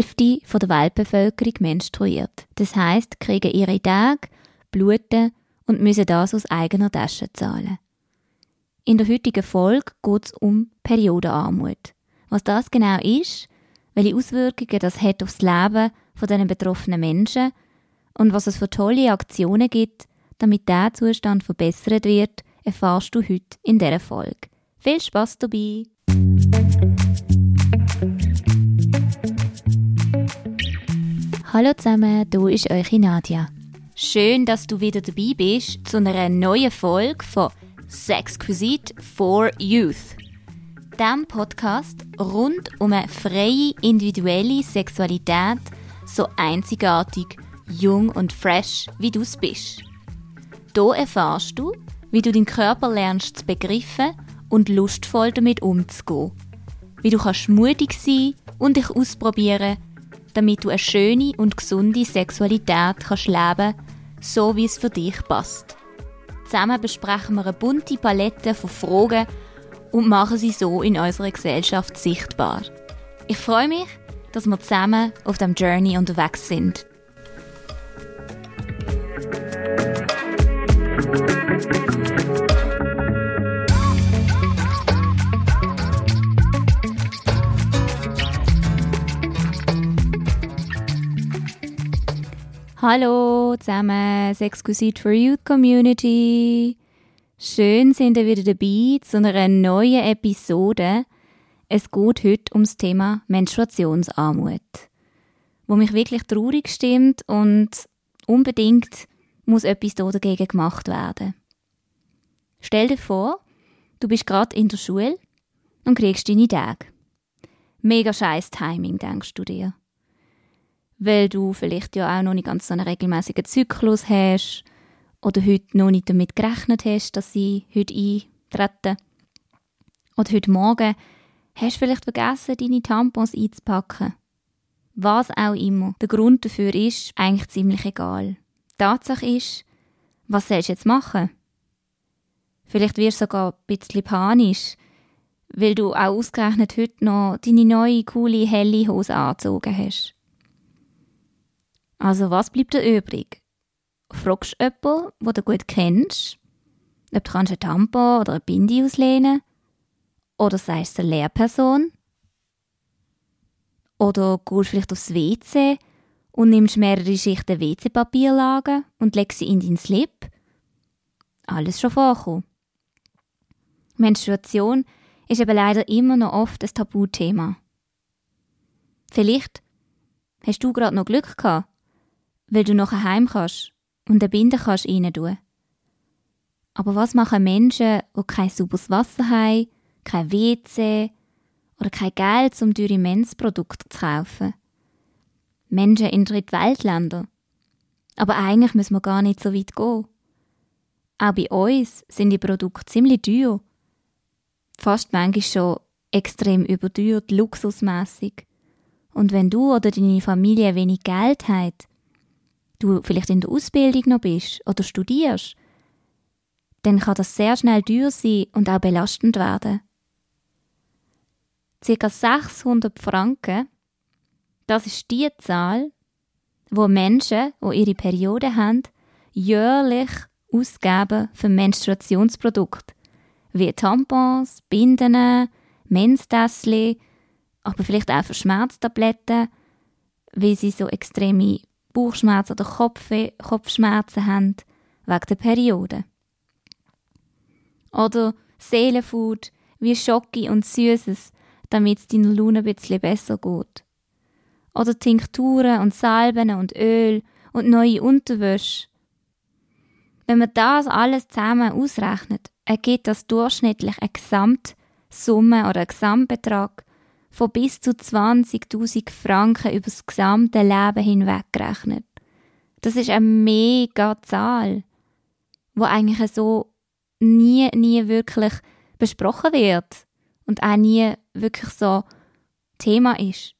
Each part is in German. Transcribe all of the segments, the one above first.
Hälfte der Weltbevölkerung menstruiert. Das heißt, kriegen ihre Tage, bluten und müssen das aus eigener Tasche zahlen. In der heutigen Folge geht es um Periodenarmut. Was das genau ist, welche Auswirkungen das hat aufs Leben von den betroffenen Menschen und was es für tolle Aktionen gibt, damit der Zustand verbessert wird, erfahrst du heute in dieser Folge. Viel Spaß dabei! Hallo zusammen, hier ist eure Nadia. Schön, dass du wieder dabei bist zu einer neuen Folge von Sexquisite for Youth. Dem Podcast rund um eine freie individuelle Sexualität, so einzigartig, jung und fresh, wie du es bist. Hier erfahrst du, wie du deinen Körper lernst zu begriffen und lustvoll damit umzugehen. Wie du kannst mutig sein und dich ausprobieren, damit du eine schöne und gesunde Sexualität kannst leben, so wie es für dich passt. Zusammen besprechen wir eine bunte Palette von Fragen und machen sie so in unserer Gesellschaft sichtbar. Ich freue mich, dass wir zusammen auf dem Journey unterwegs sind. Hallo zusammen, Sexquisite for Youth Community. Schön sind ihr wieder dabei zu einer neuen Episode. Es geht heute ums Thema Menstruationsarmut, wo mich wirklich traurig stimmt und unbedingt muss etwas dagegen gemacht werden. Stell dir vor, du bist gerade in der Schule und kriegst deine Tage. Mega scheiß Timing, denkst du dir weil du vielleicht ja auch noch nicht ganz so einen regelmäßigen Zyklus hast oder heute noch nicht damit gerechnet hast, dass sie heute eintreten. Oder heute Morgen hast du vielleicht vergessen, deine Tampons einzupacken. Was auch immer der Grund dafür ist, eigentlich ziemlich egal. Tatsache ist, was sollst du jetzt machen? Vielleicht wirst du sogar ein bisschen panisch, weil du auch ausgerechnet heute noch deine neue, coole, helle Hose angezogen hast. Also was bleibt dir übrig? Fragst du jemanden, den du gut kennst, ob du ein Tampon oder ein Bindi auslehnen Oder sagst du eine Lehrperson? Oder gehst du vielleicht aufs WC und nimmst mehrere Schichten WC-Papierlagen und legst sie in deinen Slip? Alles schon vorkommen. Menstruation ist eben leider immer noch oft ein Tabuthema. Vielleicht hast du gerade noch Glück gehabt weil du nachher heim kannst und eine Binde kannst rein tun. Aber was machen Menschen, die kein sauberes Wasser haben, kein WC oder kein Geld, um teure Mensprodukte zu kaufen? Menschen in Drittweltländern. Aber eigentlich müssen wir gar nicht so weit gehen. Auch bei uns sind die Produkte ziemlich teuer. Fast manchmal schon extrem überteuert, luxusmäßig. Und wenn du oder deine Familie wenig Geld hat, du vielleicht in der Ausbildung noch bist oder studierst, dann kann das sehr schnell teuer sein und auch belastend werden. Circa 600 Franken, das ist die Zahl, wo Menschen, die ihre Periode haben, jährlich ausgeben für Menstruationsprodukte, wie Tampons, Binden, Menstässchen, aber vielleicht auch für Schmerztabletten, weil sie so extreme Bauchschmerzen oder Kopfweh, Kopfschmerzen haben wegen der Periode. Oder Seelenfood wie Schocke und Süßes, damit es deiner Laune ein bisschen besser geht. Oder Tinkturen und Salben und Öl und neue Unterwäsche. Wenn man das alles zusammen ausrechnet, ergibt das durchschnittlich eine Gesamtsumme oder einen Gesamtbetrag von bis zu 20.000 Franken über das gesamte Leben hinweg gerechnet. Das ist eine mega Zahl, wo eigentlich so nie, nie wirklich besprochen wird und auch nie wirklich so Thema ist.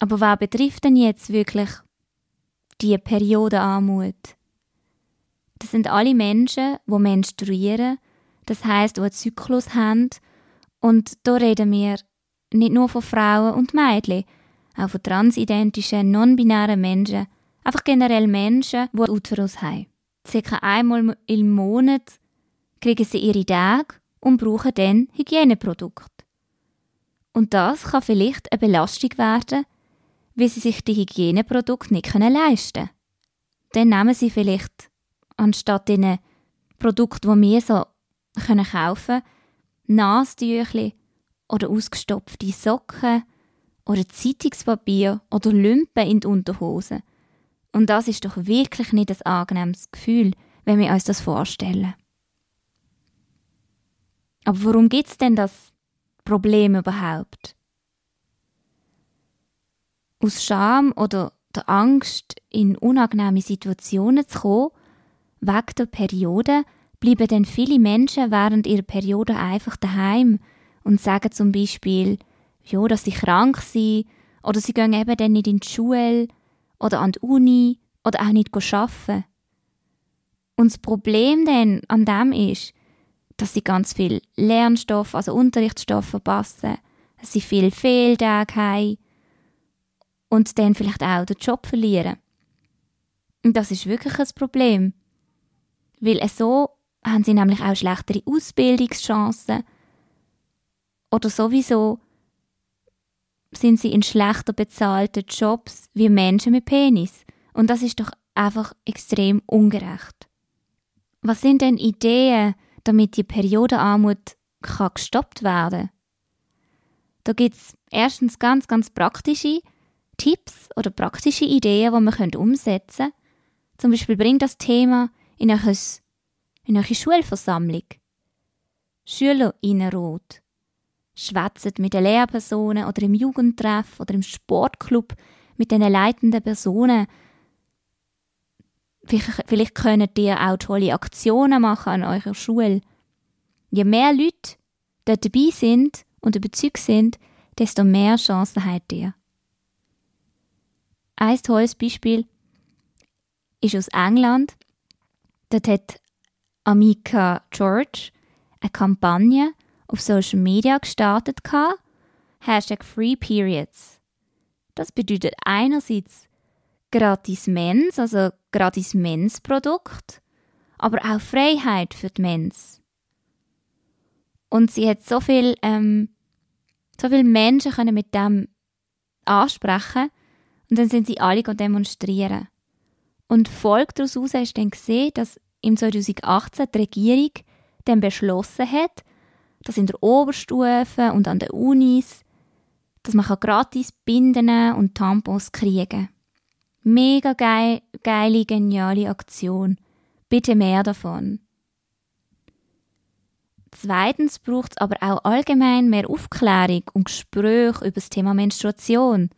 Aber wer betrifft denn jetzt wirklich die Periodenarmut? Das sind alle Menschen, die menstruieren, das heißt, die einen Zyklus haben und da reden wir nicht nur von Frauen und Mädchen, auch von transidentischen, non-binären Menschen, einfach generell Menschen, die Uterus haben. Circa einmal im Monat kriegen sie ihre Tage und brauchen dann Hygieneprodukte. Und das kann vielleicht eine Belastung werden, weil sie sich die Hygieneprodukte nicht leisten können. Dann nehmen sie vielleicht, anstatt den Produkten, die wir so kaufen können, Nasentüchli oder ausgestopfte Socken oder Zeitungspapier oder Lümpen in die Unterhose. Und das ist doch wirklich nicht ein angenehmes Gefühl, wenn wir uns das vorstellen. Aber warum gibt es denn das Problem überhaupt? Aus Scham oder der Angst, in unangenehme Situationen zu kommen, wegen der Periode, bleiben dann viele Menschen während ihrer Periode einfach daheim und sagen zum Beispiel, ja, dass sie krank sind oder sie gehen eben dann nicht in die Schule oder an die Uni oder auch nicht arbeiten. Und das Problem dann an dem ist, dass sie ganz viel Lernstoff, also Unterrichtsstoff verpassen, dass sie viel Fehltage haben und dann vielleicht auch den Job verlieren. Und das ist wirklich ein Problem. Weil so haben sie nämlich auch schlechtere Ausbildungschancen oder sowieso sind sie in schlechter bezahlten Jobs wie Menschen mit Penis. Und das ist doch einfach extrem ungerecht. Was sind denn Ideen, damit die Periodenarmut kann gestoppt werden Da gibt es erstens ganz, ganz praktische Tipps oder praktische Ideen, die man umsetzen können. Zum Beispiel bringt das Thema in eure, in eure Schulversammlung. Schüler rot schwätzen mit den Lehrpersonen oder im Jugendtreff oder im Sportclub mit den leitenden Personen. Vielleicht könnt ihr auch tolle Aktionen machen an eurer Schule. Je mehr Leute dort dabei sind und überzeugt sind, desto mehr Chancen habt ihr. Ein tolles Beispiel ist aus England. Dort hat Amika George eine Kampagne auf Social Media gestartet gehabt. Hashtag Free Periods. Das bedeutet einerseits gratis Mens, also gratis Mens-Produkt, aber auch Freiheit für die Mens. Und sie hat so viel, ähm, so viele Menschen können mit dem ansprechen und dann sind sie alle demonstrieren. Und die Folge daraus ist dann gesehen, dass im 2018 die Regierung dann beschlossen hat, dass in der Oberstufe und an den Unis, dass man gratis Binden und Tampons kriegen kann. Mega geil, geile, geniale Aktion. Bitte mehr davon. Zweitens braucht es aber auch allgemein mehr Aufklärung und Gespräche über das Thema Menstruation.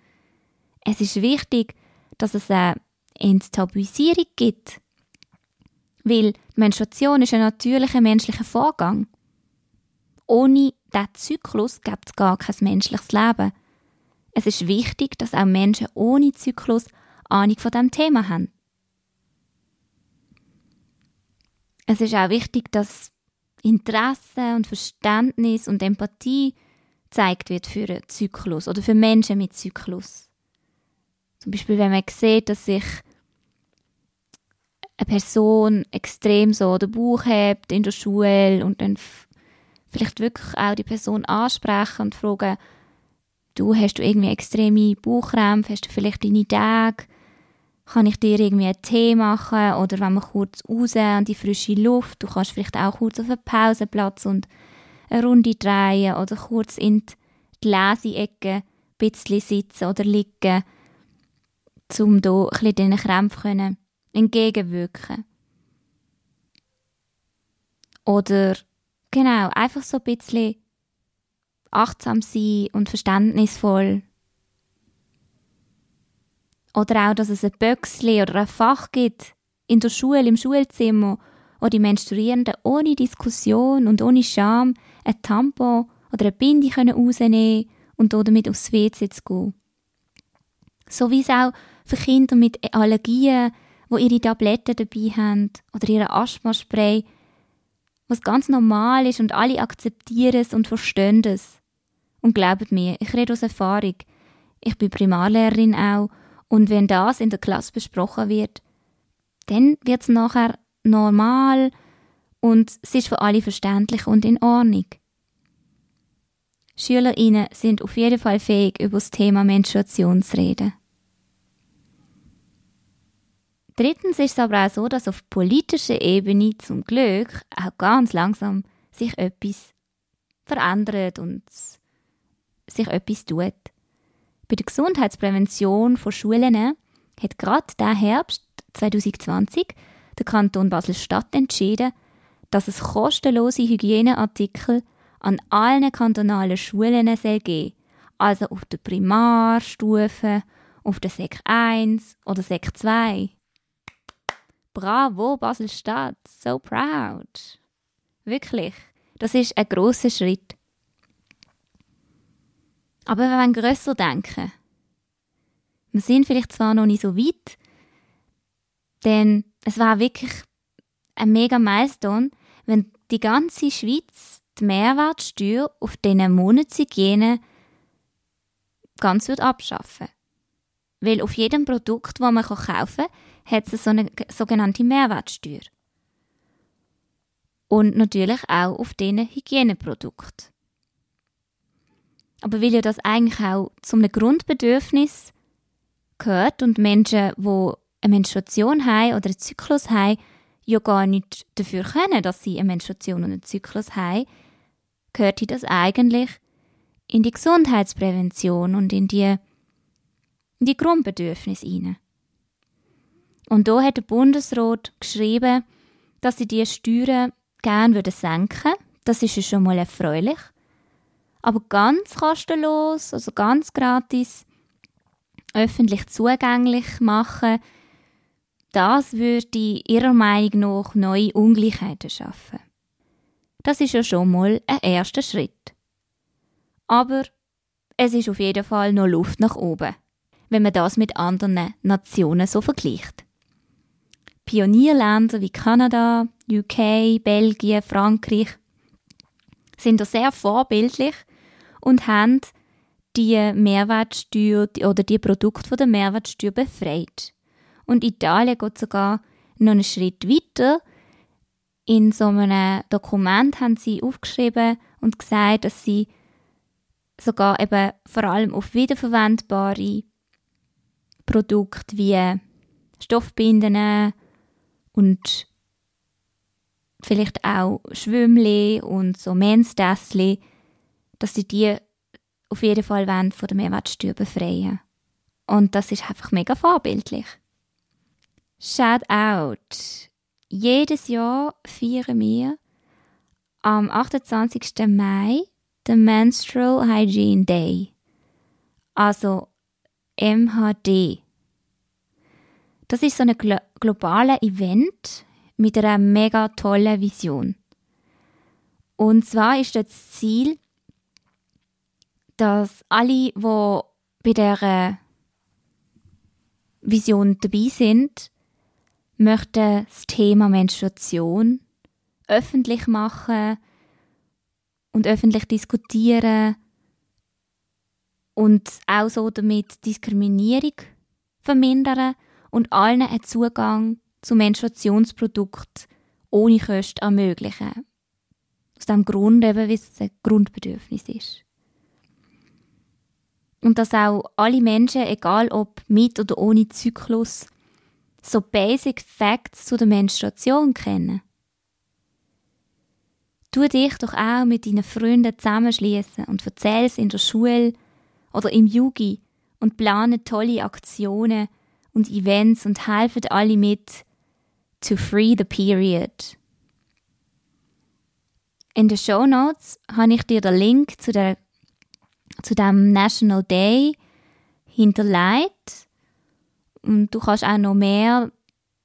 Es ist wichtig, dass es eine Enttabuisierung gibt. Weil Menstruation ist ein natürlicher menschlicher Vorgang ohne diesen Zyklus gibt es gar kein menschliches Leben. Es ist wichtig, dass auch Menschen ohne Zyklus Ahnung von diesem Thema haben. Es ist auch wichtig, dass Interesse und Verständnis und Empathie gezeigt wird für einen Zyklus oder für Menschen mit Zyklus. Zum Beispiel, wenn man sieht, dass sich eine Person extrem so den Bauch hebt in der Schule und dann vielleicht wirklich auch die Person ansprechen und fragen, du, hast du irgendwie extreme Bauchkrämpfe, hast du vielleicht deine Tage, kann ich dir irgendwie einen Tee machen oder wenn wir kurz raus an die frische Luft, du kannst vielleicht auch kurz auf einen Pausenplatz und eine Runde drehen oder kurz in die Leseecke ein bisschen sitzen oder liegen, um hier ein bisschen diesen Krämpfen entgegenwirken. Oder Genau, einfach so ein bisschen achtsam sein und verständnisvoll. Oder auch, dass es ein Böckchen oder ein Fach gibt in der Schule, im Schulzimmer, wo die Menstruierenden ohne Diskussion und ohne Scham ein Tampon oder eine Binde können rausnehmen und damit aufs WC zu gehen. So wie es auch für Kinder mit Allergien, wo ihre Tabletten dabei haben oder ihre Asthmaspray was ganz normal ist und alle akzeptieren es und verstehen es. Und glaubt mir, ich rede aus Erfahrung. Ich bin Primarlehrerin auch und wenn das in der Klasse besprochen wird, dann wird es nachher normal und es ist für alle verständlich und in Ordnung. SchülerInnen sind auf jeden Fall fähig, über das Thema Menstruation zu reden. Drittens ist es aber auch so, dass auf politischer Ebene zum Glück auch ganz langsam sich etwas verändert und sich etwas tut. Bei der Gesundheitsprävention von Schulen hat gerade der Herbst 2020 der Kanton Basel-Stadt entschieden, dass es kostenlose Hygieneartikel an allen kantonalen Schulen soll geben also auf der Primarstufe, auf der Sek 1 oder Sek 2. Bravo, Basel-Stadt, so proud. Wirklich, das ist ein großer Schritt. Aber wir wollen grösser denken. Wir sind vielleicht zwar noch nicht so weit, denn es war wirklich ein mega Milestone, wenn die ganze Schweiz die Mehrwertsteuer auf diesen Monatshygiene ganz abschaffen. Weil auf jedem Produkt, das man kaufen kann, hat es so eine sogenannte Mehrwertsteuer. Und natürlich auch auf diesen Hygieneprodukten. Aber weil ja das eigentlich auch zu einem Grundbedürfnis gehört und Menschen, die eine Menstruation haben oder einen Zyklus haben, ja gar nicht dafür können, dass sie eine Menstruation und einen Zyklus haben, gehört das eigentlich in die Gesundheitsprävention und in die, in die Grundbedürfnisse hinein. Und da hat der Bundesrat geschrieben, dass sie die Steuern gerne senken würden. Das ist ja schon mal erfreulich. Aber ganz kostenlos, also ganz gratis, öffentlich zugänglich machen, das würde ihrer Meinung nach neue Ungleichheiten schaffen. Das ist ja schon mal ein erster Schritt. Aber es ist auf jeden Fall noch Luft nach oben, wenn man das mit anderen Nationen so vergleicht. Pionierländer wie Kanada, UK, Belgien, Frankreich sind da sehr vorbildlich und haben die Mehrwertsteuer oder die Produkte von der Mehrwertsteuer befreit. Und Italien geht sogar noch einen Schritt weiter. In so einem Dokument haben sie aufgeschrieben und gesagt, dass sie sogar eben vor allem auf wiederverwendbare Produkte wie Stoffbinden und vielleicht auch Schwimmli und so Menstässli dass sie die auf jeden Fall wollen, von der Mehrwertsteuer befreien. Und das ist einfach mega vorbildlich. Shout out! Jedes Jahr feiern wir am 28. Mai den Menstrual Hygiene Day. Also MHD. Das ist so ein glo globales Event mit einer mega tollen Vision. Und zwar ist das Ziel, dass alle, die bei dieser Vision dabei sind, möchten das Thema Menstruation öffentlich machen und öffentlich diskutieren und auch so damit Diskriminierung vermindern und allen einen Zugang zu Menstruationsprodukten ohne Kosten ermöglichen. Aus dem Grund eben, weil es ein Grundbedürfnis ist und dass auch alle Menschen, egal ob mit oder ohne Zyklus, so Basic Facts zu der Menstruation kennen. Tu dich doch auch mit deinen Freunden zusammenschließen und erzähl es in der Schule oder im Yugi und plane tolle Aktionen und Events und helfen alle mit to free the period. In den Show Notes habe ich dir den Link zu der zu dem National Day hinterlegt. Und du kannst auch noch mehr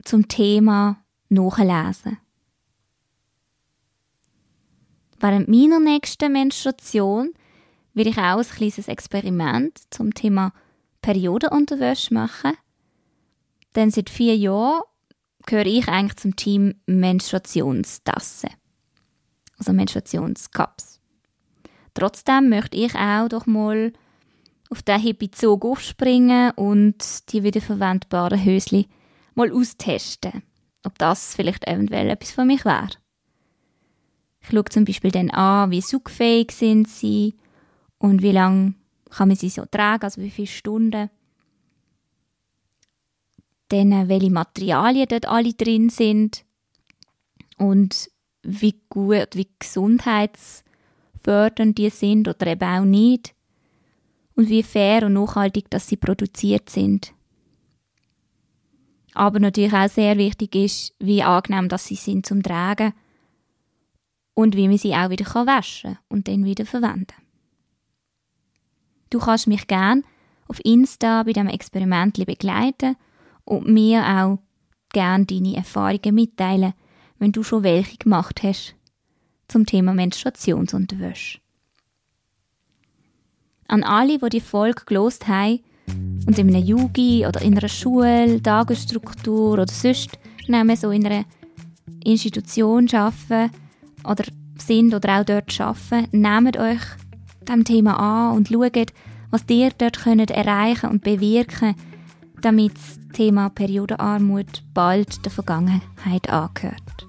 zum Thema nachlesen. Während meiner nächsten Menstruation will ich auch ein kleines Experiment zum Thema Periodenunterwäsche machen. Denn seit vier Jahren gehöre ich eigentlich zum Team Menstruationstasse. Also Menstruationscups. Trotzdem möchte ich auch doch mal auf den hippie Zug aufspringen und die wiederverwendbaren Hösli mal austesten, ob das vielleicht eventuell etwas für mich wäre. Ich schaue zum Beispiel dann an, wie saugfähig sind sie und wie lange kann man sie so tragen, also wie viele Stunden. Dann, welche Materialien dort alle drin sind und wie gut, wie gesundheitsfördernd die sind oder eben auch nicht und wie fair und nachhaltig dass sie produziert sind. Aber natürlich auch sehr wichtig ist, wie angenehm dass sie sind zum Tragen und wie man sie auch wieder waschen kann und dann wieder verwenden. Du kannst mich gern auf Insta bei diesem Experiment begleiten und mir auch gern deine Erfahrungen mitteilen, wenn du schon welche gemacht hast zum Thema Menstruationsunterwäsche. An alle, die die Folge gelost haben und in einem Yugi oder in einer Schule, Tagesstruktur oder sonst so in einer Institution arbeiten oder sind oder auch dort arbeiten, nehmt euch dem Thema an und schaut, was ihr dort könnt erreichen und bewirken damit das Thema Periodenarmut bald der Vergangenheit angehört.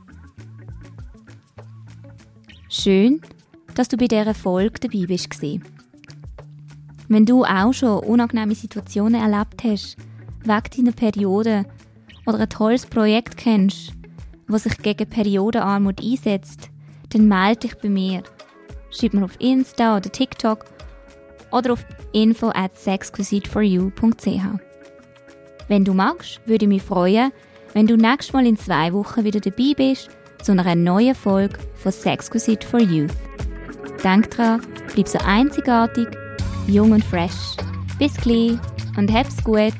Schön, dass du bei dieser Folge dabei bist. Wenn du auch schon unangenehme Situationen erlebt hast, wegen deiner Periode oder ein tolles Projekt kennst, das sich gegen Periodenarmut einsetzt, dann melde dich bei mir. Schreib mir auf Insta oder TikTok oder auf info at sexquisiteforyou.ch. Wenn du magst, würde ich mich freuen, wenn du nächstes Mal in zwei Wochen wieder dabei bist zu einer neuen Folge von Sexquisite for Youth. Denk dran, bleib so einzigartig, jung und fresh. Bis gleich und hab's gut!